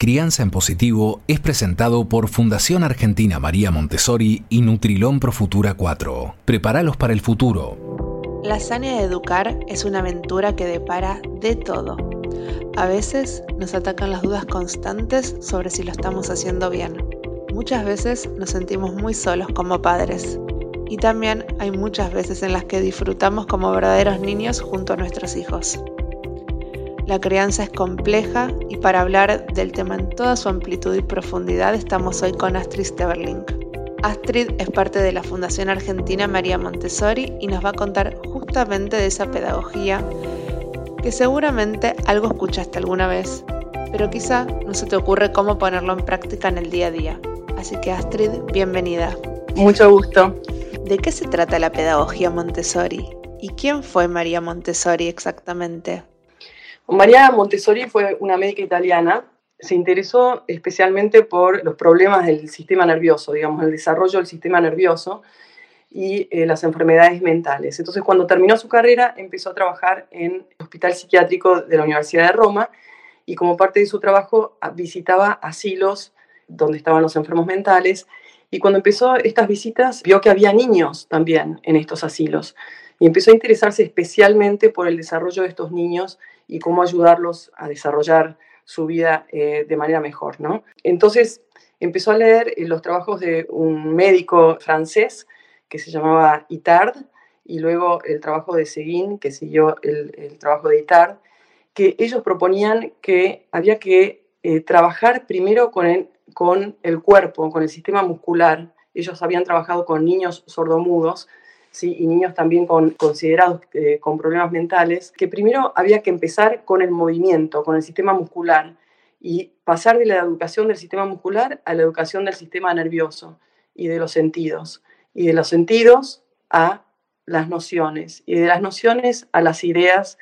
Crianza en Positivo es presentado por Fundación Argentina María Montessori y Nutrilón Pro Futura 4. Prepáralos para el futuro. La hazaña de educar es una aventura que depara de todo. A veces nos atacan las dudas constantes sobre si lo estamos haciendo bien. Muchas veces nos sentimos muy solos como padres. Y también hay muchas veces en las que disfrutamos como verdaderos niños junto a nuestros hijos. La crianza es compleja y para hablar del tema en toda su amplitud y profundidad estamos hoy con Astrid Steverling. Astrid es parte de la Fundación Argentina María Montessori y nos va a contar justamente de esa pedagogía que seguramente algo escuchaste alguna vez, pero quizá no se te ocurre cómo ponerlo en práctica en el día a día. Así que Astrid, bienvenida. Mucho gusto. ¿De qué se trata la pedagogía Montessori? ¿Y quién fue María Montessori exactamente? María Montessori fue una médica italiana. Se interesó especialmente por los problemas del sistema nervioso, digamos, el desarrollo del sistema nervioso y eh, las enfermedades mentales. Entonces, cuando terminó su carrera, empezó a trabajar en el Hospital Psiquiátrico de la Universidad de Roma y como parte de su trabajo visitaba asilos donde estaban los enfermos mentales. Y cuando empezó estas visitas, vio que había niños también en estos asilos y empezó a interesarse especialmente por el desarrollo de estos niños y cómo ayudarlos a desarrollar su vida eh, de manera mejor, ¿no? Entonces empezó a leer eh, los trabajos de un médico francés que se llamaba Itard y luego el trabajo de Seguin, que siguió el, trabajo de Itard, que ellos proponían que había que eh, trabajar primero con el, con el cuerpo, con el sistema muscular. Ellos habían trabajado con niños sordomudos ¿sí? y niños también con, considerados eh, con problemas mentales, que primero había que empezar con el movimiento, con el sistema muscular, y pasar de la educación del sistema muscular a la educación del sistema nervioso y de los sentidos, y de los sentidos a las nociones, y de las nociones a las ideas,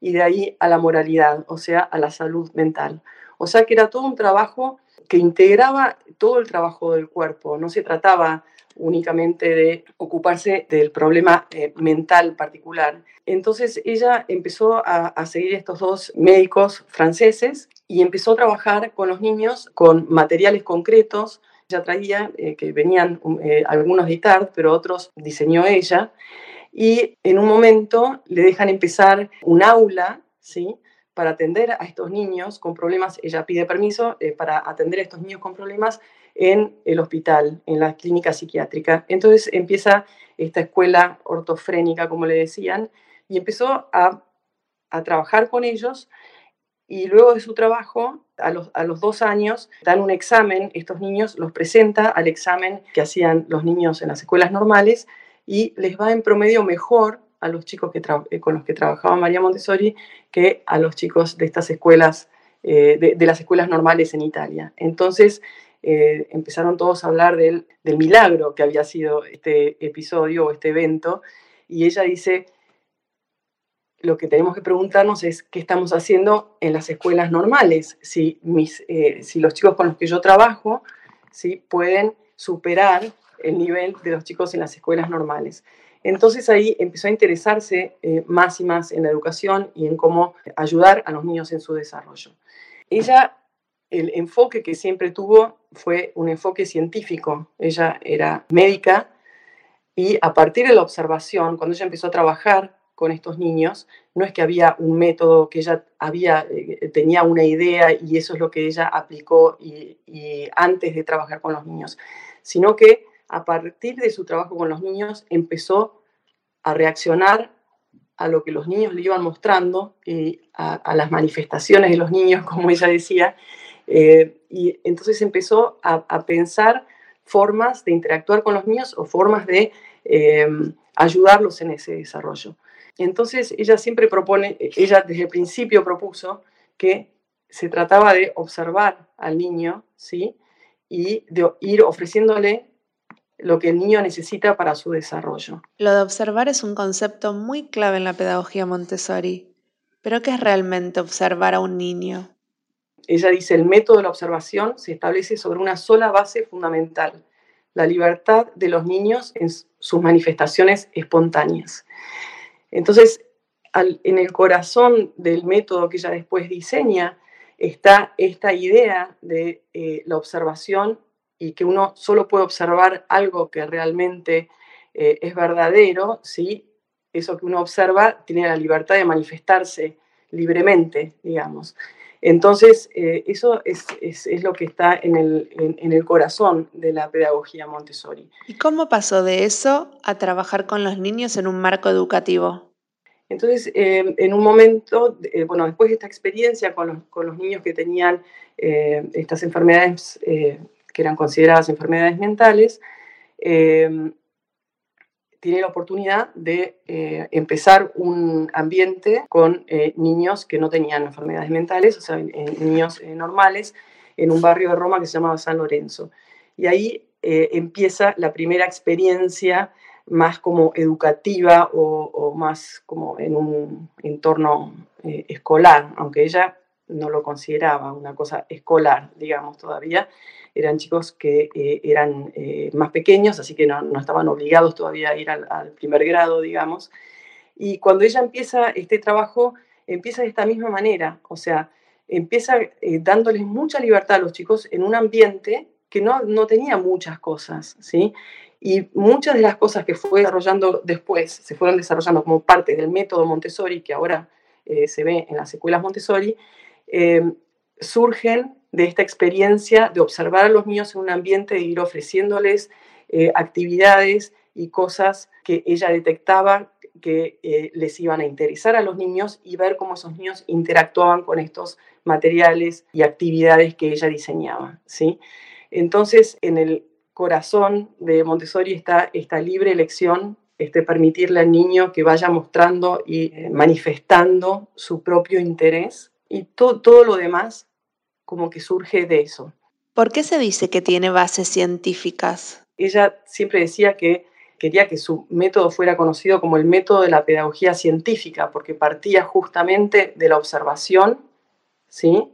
y de ahí a la moralidad, o sea, a la salud mental. O sea que era todo un trabajo que integraba todo el trabajo del cuerpo, no se trataba únicamente de ocuparse del problema eh, mental particular. Entonces ella empezó a, seguir estos dos médicos franceses y empezó a trabajar con los niños con materiales concretos. Ella traía, eh, que venían eh, algunos de Itard, pero otros diseñó ella. Y en un momento le dejan empezar un aula, ¿sí? para atender a estos niños con problemas, ella pide permiso para atender a estos niños con problemas en el hospital, en la clínica psiquiátrica. Entonces empieza esta escuela ortofrénica, como le decían, y empezó a, trabajar con ellos y luego de su trabajo, a los, dos años, dan un examen, estos niños los presenta al examen que hacían los niños en las escuelas normales y les va en promedio mejor a los chicos que con los que trabajaba María Montessori que a los chicos de estas escuelas, eh, de, las escuelas normales en Italia. Entonces, eh, empezaron todos a hablar del, milagro que había sido este episodio o este evento, y ella dice, lo que tenemos que preguntarnos es qué estamos haciendo en las escuelas normales, si, mis, eh, si los chicos con los que yo trabajo ¿sí? pueden superar el nivel de los chicos en las escuelas normales. Entonces ahí empezó a interesarse eh, más y más en la educación y en cómo ayudar a los niños en su desarrollo. Ella el enfoque que siempre tuvo fue un enfoque científico. Ella era médica y a partir de la observación, cuando ella empezó a trabajar con estos niños, no es que había un método que ella había, eh, tenía una idea y eso es lo que ella aplicó y, antes de trabajar con los niños, sino que a partir de su trabajo con los niños empezó a reaccionar a lo que los niños le iban mostrando y a las manifestaciones de los niños, como ella decía, eh, y entonces empezó a, pensar formas de interactuar con los niños o formas de em, ayudarlos en ese desarrollo. Entonces ella siempre propone, ella desde el principio propuso que se trataba de observar al niño, ¿sí? Y de ir ofreciéndole lo que el niño necesita para su desarrollo. Lo de observar es un concepto muy clave en la pedagogía Montessori. ¿Pero qué es realmente observar a un niño? Ella dice, el método de la observación se establece sobre una sola base fundamental, la libertad de los niños en sus manifestaciones espontáneas. Entonces, en el corazón del método que ella después diseña está esta idea de eh, la observación y que uno solo puede observar algo que realmente eh, es verdadero, ¿sí? eso que uno observa tiene la libertad de manifestarse libremente, digamos. Entonces, eh, eso es, lo que está en el, corazón de la pedagogía Montessori. ¿Y cómo pasó de eso a trabajar con los niños en un marco educativo? Entonces, eh, en un momento, eh, bueno, después de esta experiencia con los, niños que tenían estas enfermedades que eran consideradas enfermedades mentales, tiene la oportunidad de eh, empezar un ambiente con eh, niños que no tenían enfermedades mentales, o sea, niños eh, normales, en un barrio de Roma que se llamaba San Lorenzo. Y ahí empieza la primera experiencia más como educativa o, o más como en un entorno escolar, aunque ella no lo consideraba una cosa escolar, digamos, todavía eran chicos que eh, eran eh, más pequeños, así que no, estaban obligados todavía a ir al, primer grado, digamos. Y cuando ella empieza este trabajo, empieza de esta misma manera, o sea, empieza eh, dándoles mucha libertad a los chicos en un ambiente que no, no tenía muchas cosas, ¿sí? Y muchas de las cosas que fue desarrollando después, se fueron desarrollando como parte del método Montessori, que ahora se ve en las escuelas Montessori, surgen de esta experiencia de observar a los niños en un ambiente, de ir ofreciéndoles eh, actividades y cosas que ella detectaba que eh, les iban a interesar a los niños y ver cómo esos niños interactuaban con estos materiales y actividades que ella diseñaba. ¿sí? Entonces, en el corazón de Montessori está esta libre elección, este permitirle al niño que vaya mostrando y eh, manifestando su propio interés y todo lo demás como que surge de eso. ¿Por qué se dice que tiene bases científicas? Ella siempre decía que quería que su método fuera conocido como el método de la pedagogía científica, porque partía justamente de la observación, ¿sí?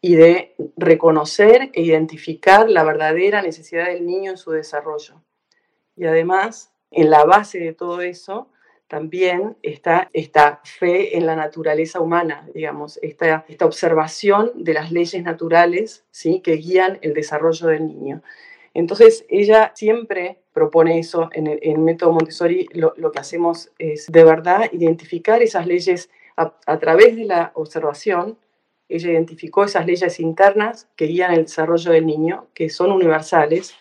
Y de reconocer e identificar la verdadera necesidad del niño en su desarrollo. Y además, en la base de todo eso, también está esta fe en la naturaleza humana, digamos, esta, esta observación de las leyes naturales ¿sí? que guían el desarrollo del niño. Entonces, ella siempre propone eso en el, método Montessori. Lo, que hacemos es de verdad identificar esas leyes a, a, través de la observación. Ella identificó esas leyes internas que guían el desarrollo del niño, que son universales,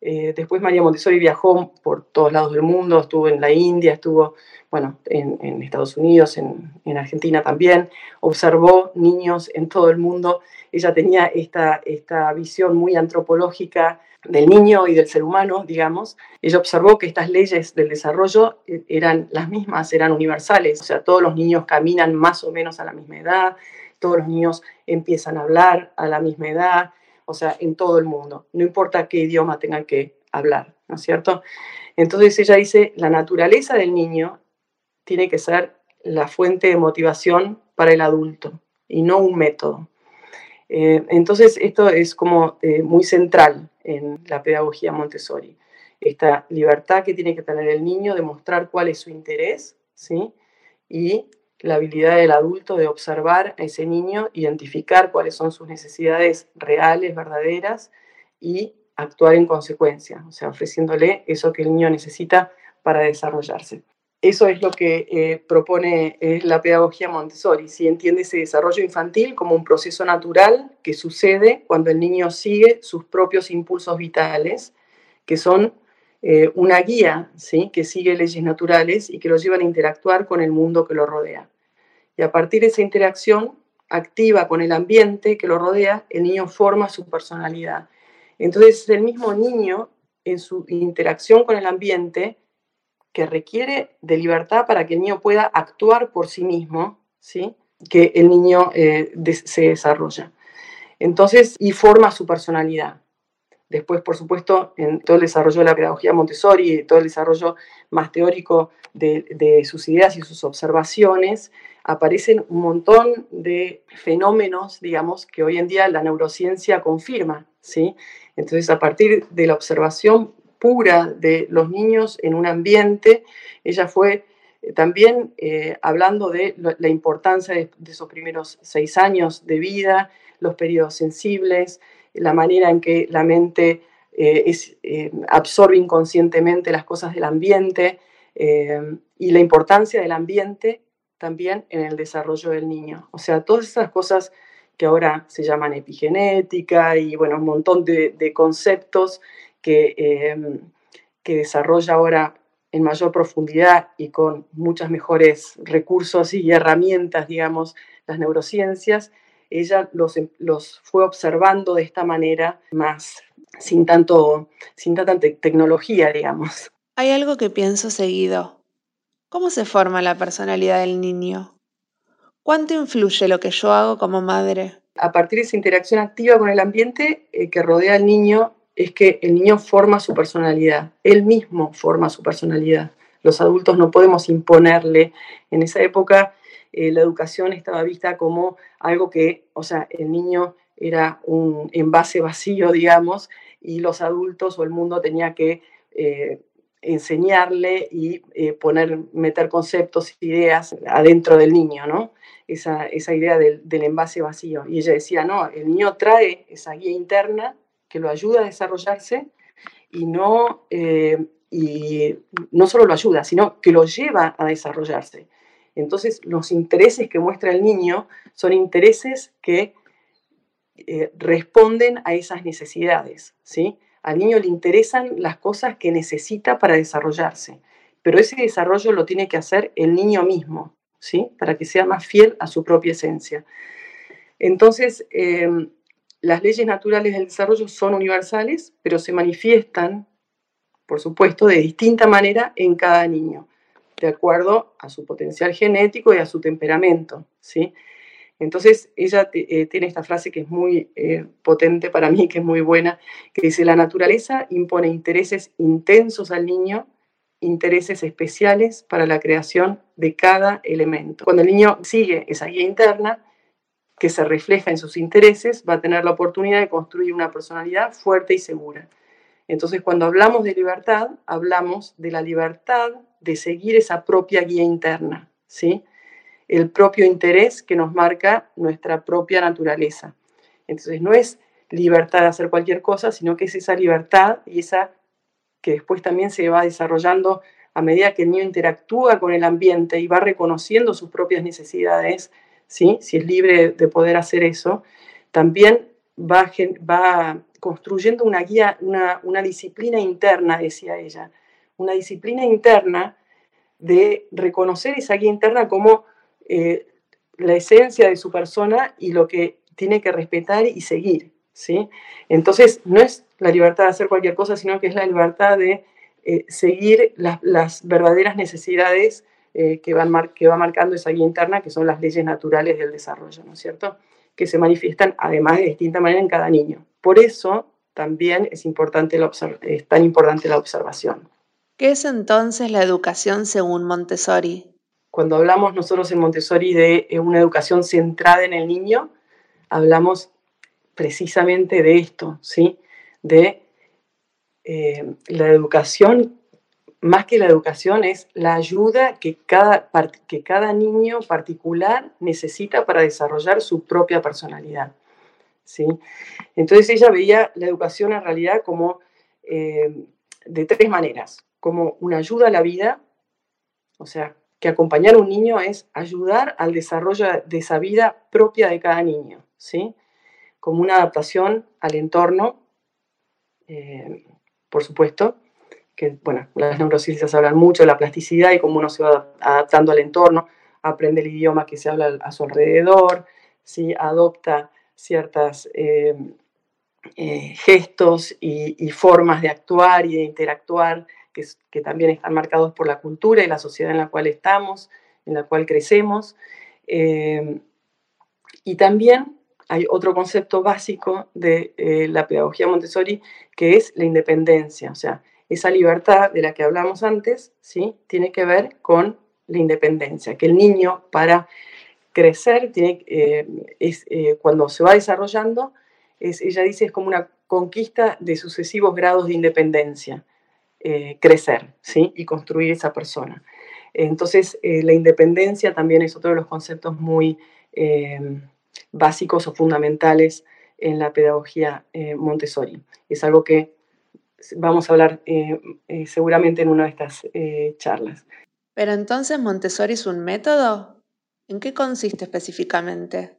eh, después María Montessori viajó por todos lados del mundo, estuvo en la India, estuvo, bueno, en, Estados Unidos, en, Argentina también, observó niños en todo el mundo. Ella tenía esta, esta visión muy antropológica del niño y del ser humano, digamos. Ella observó que estas leyes del desarrollo eh, eran las mismas, eran universales, o sea, todos los niños caminan más o menos a la misma edad, todos los niños empiezan a hablar a la misma edad, o sea, en todo el mundo, no importa qué idioma tengan que hablar, ¿no es cierto? Entonces ella dice, la naturaleza del niño tiene que ser la fuente de motivación para el adulto y no un método. Eh, entonces esto es como eh, muy central en la pedagogía Montessori, esta libertad que tiene que tener el niño de mostrar cuál es su interés, ¿sí? Y la habilidad del adulto de observar a ese niño, identificar cuáles son sus necesidades reales, verdaderas y actuar en consecuencia, o sea, ofreciéndole eso que el niño necesita para desarrollarse. Eso es lo que eh, propone eh, la pedagogía Montessori, si entiende ese desarrollo infantil como un proceso natural que sucede cuando el niño sigue sus propios impulsos vitales, que son eh, una guía ¿sí? que sigue leyes naturales y que lo llevan a interactuar con el mundo que lo rodea. Y a partir de esa interacción activa con el ambiente que lo rodea, el niño forma su personalidad. Entonces es el mismo niño en su interacción con el ambiente que requiere de libertad para que el niño pueda actuar por sí mismo, ¿sí? que el niño eh, se desarrolla. Entonces, y forma su personalidad. Después, por supuesto, en todo el desarrollo de la pedagogía Montessori todo el desarrollo más teórico de, sus ideas y sus observaciones, aparecen un montón de fenómenos, digamos, que hoy en día la neurociencia confirma, ¿sí? Entonces, a partir de la observación pura de los niños en un ambiente, ella fue también hablando de la importancia de, esos primeros seis años de vida, los periodos sensibles, la manera en que la mente absorbe inconscientemente las cosas del ambiente y la importancia del ambiente también en el desarrollo del niño. O sea, todas esas cosas que ahora se llaman epigenética y bueno, un montón de, conceptos que, em, que desarrolla ahora en mayor profundidad y con muchos mejores recursos y herramientas, digamos, las neurociencias, ella los, los fue observando de esta manera más, sin, tanto, sin tanta tecnología, digamos. Hay algo que pienso seguido. ¿Cómo se forma la personalidad del niño? ¿Cuánto influye lo que yo hago como madre? A partir de esa interacción activa con el ambiente eh, que rodea al niño, es que el niño forma su personalidad, él mismo forma su personalidad. Los adultos no podemos imponerle. En esa época eh, la educación estaba vista como algo que, o sea, el niño era un envase vacío, digamos, y los adultos o el mundo tenía que eh, enseñarle y eh, poner, meter conceptos, ideas adentro del niño, ¿no? Esa, esa idea del, envase vacío. Y ella decía, no, el niño trae esa guía interna que lo ayuda a desarrollarse y no, y no solo lo ayuda, sino que lo lleva a desarrollarse. Entonces, los intereses que muestra el niño son intereses que eh, responden a esas necesidades, ¿sí? Al niño le interesan las cosas que necesita para desarrollarse, pero ese desarrollo lo tiene que hacer el niño mismo, ¿sí? Para que sea más fiel a su propia esencia. Entonces, em, las leyes naturales del desarrollo son universales, pero se manifiestan, por supuesto, de distinta manera en cada niño, de acuerdo a su potencial genético y a su temperamento, ¿sí? Entonces, ella eh, tiene esta frase que es muy eh, potente para mí, que es muy buena, que dice, la naturaleza impone intereses intensos al niño, intereses especiales para la creación de cada elemento. Cuando el niño sigue esa guía interna, que se refleja en sus intereses, va a tener la oportunidad de construir una personalidad fuerte y segura. Entonces, cuando hablamos de libertad, hablamos de la libertad de seguir esa propia guía interna, ¿sí? el propio interés que nos marca nuestra propia naturaleza. Entonces no es libertad de hacer cualquier cosa, sino que es esa libertad y esa que después también se va desarrollando a medida que el niño interactúa con el ambiente y va reconociendo sus propias necesidades, ¿sí? si es libre de poder hacer eso, también va, construyendo una guía, una, una disciplina interna, decía ella, una disciplina interna de reconocer esa guía interna como eh, la esencia de su persona y lo que tiene que respetar y seguir. ¿sí? Entonces, no es la libertad de hacer cualquier cosa, sino que es la libertad de eh, seguir las, verdaderas necesidades eh, que, van que va marcando esa guía interna, que son las leyes naturales del desarrollo, ¿no es cierto? Que se manifiestan además de distinta manera en cada niño. Por eso también es, importante es tan importante la observación. ¿Qué es entonces la educación según Montessori? Cuando hablamos nosotros en Montessori de eh, una educación centrada en el niño, hablamos precisamente de esto, ¿sí? De eh, la educación, más que la educación, es la ayuda que cada, que cada niño particular necesita para desarrollar su propia personalidad, ¿sí? Entonces ella veía la educación en realidad como eh, de tres maneras, como una ayuda a la vida, o sea, que acompañar a un niño es ayudar al desarrollo de esa vida propia de cada niño, ¿sí? Como una adaptación al entorno, eh, por supuesto, que, bueno, las neurociencias hablan mucho de la plasticidad y cómo uno se va adaptando al entorno, aprende el idioma que se habla a su alrededor, ¿sí? adopta ciertos eh, eh, gestos y, formas de actuar y de interactuar que, también están marcados por la cultura y la sociedad en la cual estamos, en la cual crecemos. Eh, y también hay otro concepto básico de eh, la pedagogía Montessori, que es la independencia. O sea, esa libertad de la que hablamos antes, ¿sí? Tiene que ver con la independencia, que el niño para crecer, tiene, eh, es, cuando se va desarrollando, es, ella dice, es como una conquista de sucesivos grados de independencia. Eh, crecer ¿sí? y construir esa persona. Entonces, eh, la independencia también es otro de los conceptos muy eh, básicos o fundamentales en la pedagogía Montessori. Es algo que vamos a hablar seguramente en una de estas charlas. Pero entonces, ¿Montessori es un método? ¿En qué consiste específicamente?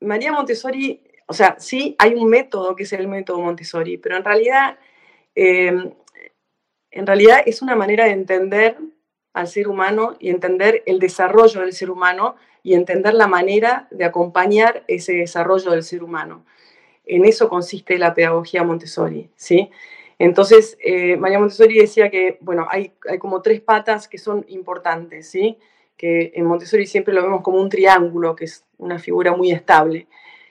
María Montessori, o sea, sí hay un método que es el método Montessori, pero en realidad, en realidad es una manera de entender al ser humano y entender el desarrollo del ser humano y entender la manera de acompañar ese desarrollo del ser humano. En eso consiste la pedagogía Montessori, ¿sí? Entonces, eh, María Montessori decía que, bueno, hay, hay, como tres patas que son importantes, ¿sí? Que en Montessori siempre lo vemos como un triángulo, que es una figura muy estable.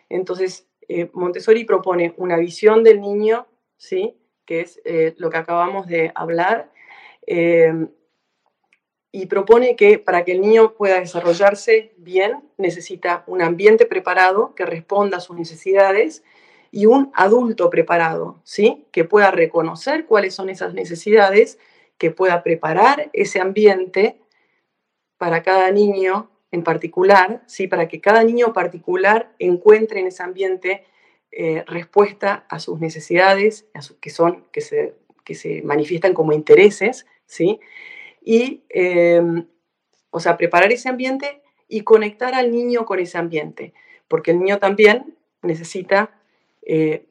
Entonces, eh, Montessori propone una visión del niño, ¿sí? Que es eh, lo que acabamos de hablar, y propone que para que el niño pueda desarrollarse bien necesita un ambiente preparado que responda a sus necesidades y un adulto preparado, ¿sí? Que pueda reconocer cuáles son esas necesidades, que pueda preparar ese ambiente para cada niño en particular, ¿sí? Para que cada niño particular encuentre en ese ambiente eh, respuesta a sus necesidades, que son, que se, que se manifiestan como intereses, ¿sí? y, em, o sea, preparar ese ambiente y conectar al niño con ese ambiente, porque el niño también necesita eh,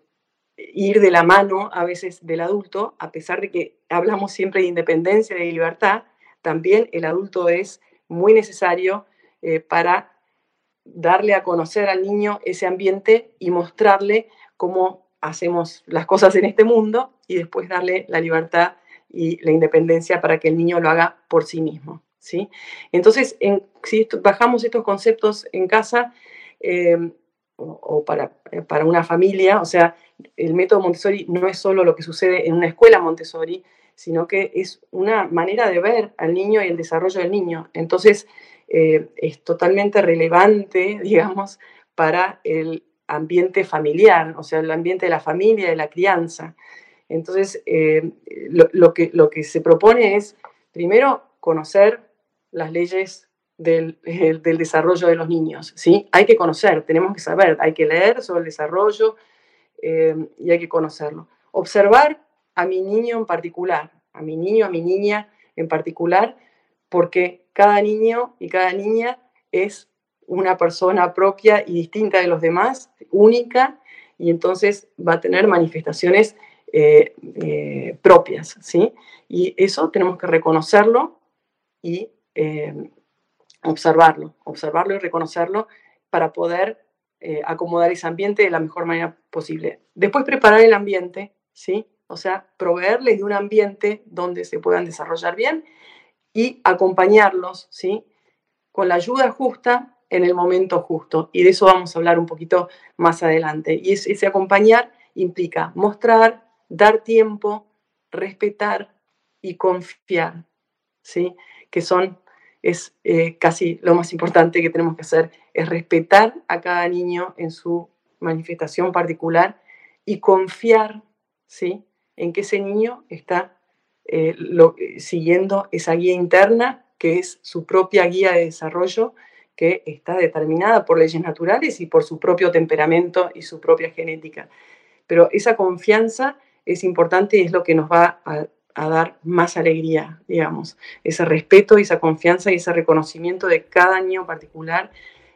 ir de la mano a veces del adulto, a pesar de que hablamos siempre de independencia, de libertad, también el adulto es muy necesario eh, para darle a conocer al niño ese ambiente y mostrarle cómo hacemos las cosas en este mundo y después darle la libertad y la independencia para que el niño lo haga por sí mismo. ¿sí? Entonces, en, si bajamos estos conceptos en casa em, o, para, eh, para, una familia, o sea, el método Montessori no es solo lo que sucede en una escuela Montessori, sino que es una manera de ver al niño y el desarrollo del niño. Entonces, eh, es totalmente relevante, digamos, para el ambiente familiar, o sea, el ambiente de la familia, de la crianza. Entonces, eh, lo, que, lo que se propone es, primero, conocer las leyes del, desarrollo de los niños, ¿sí? Hay que conocer, tenemos que saber, hay que leer sobre el desarrollo eh, y hay que conocerlo. Observar a mi niño en particular, a mi niño, a mi niña en particular, porque cada niño y cada niña es una persona propia y distinta de los demás, única, y entonces va a tener manifestaciones eh, eh, propias, ¿sí? Y eso tenemos que reconocerlo y observarlo, observarlo y reconocerlo para poder acomodar ese ambiente de la mejor manera posible. Después preparar el ambiente, ¿sí? O sea, proveerles de un ambiente donde se puedan desarrollar bien y acompañarlos, ¿sí? Con la ayuda justa en el momento justo. Y de eso vamos a hablar un poquito más adelante. Y ese acompañar implica mostrar, dar tiempo, respetar y confiar, ¿sí? Que son, es eh, casi lo más importante que tenemos que hacer, es respetar a cada niño en su manifestación particular y confiar, ¿sí? En que ese niño está eh, siguiendo esa guía interna, que es su propia guía de desarrollo, que está determinada por leyes naturales y por su propio temperamento y su propia genética. Pero esa confianza es importante y es lo que nos va a, dar más alegría, digamos, ese respeto, esa confianza y ese reconocimiento de cada niño particular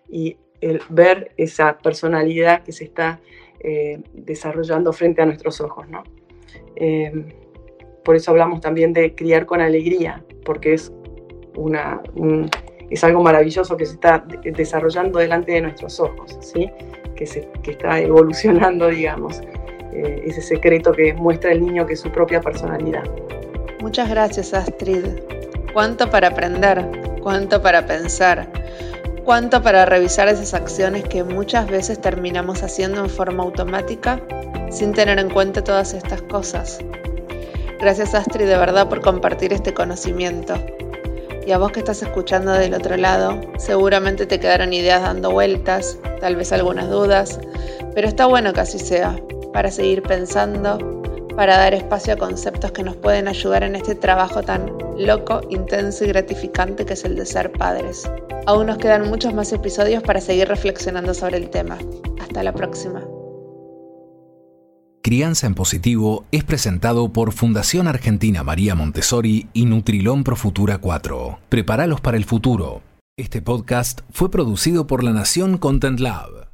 y el ver esa personalidad que se está eh, desarrollando frente a nuestros ojos, ¿no? Em, por eso hablamos también de criar con alegría, porque es, una, es algo maravilloso que se está desarrollando delante de nuestros ojos, ¿sí? que, se, que está evolucionando, digamos. Eh, ese secreto que muestra el niño que es su propia personalidad. Muchas gracias Astrid. Cuánto para aprender, cuánto para pensar, cuánto para revisar esas acciones que muchas veces terminamos haciendo en forma automática sin tener en cuenta todas estas cosas. Gracias Astrid de verdad por compartir este conocimiento. Y a vos que estás escuchando del otro lado, seguramente te quedaron ideas dando vueltas, tal vez algunas dudas, pero está bueno que así sea, para seguir pensando, para dar espacio a conceptos que nos pueden ayudar en este trabajo tan loco, intenso y gratificante que es el de ser padres. Aún nos quedan muchos más episodios para seguir reflexionando sobre el tema. Hasta la próxima. Crianza en Positivo es presentado por Fundación Argentina María Montessori y Nutrilón Pro Futura 4. Prepáralos para el futuro. Este podcast fue producido por La Nación Content Lab.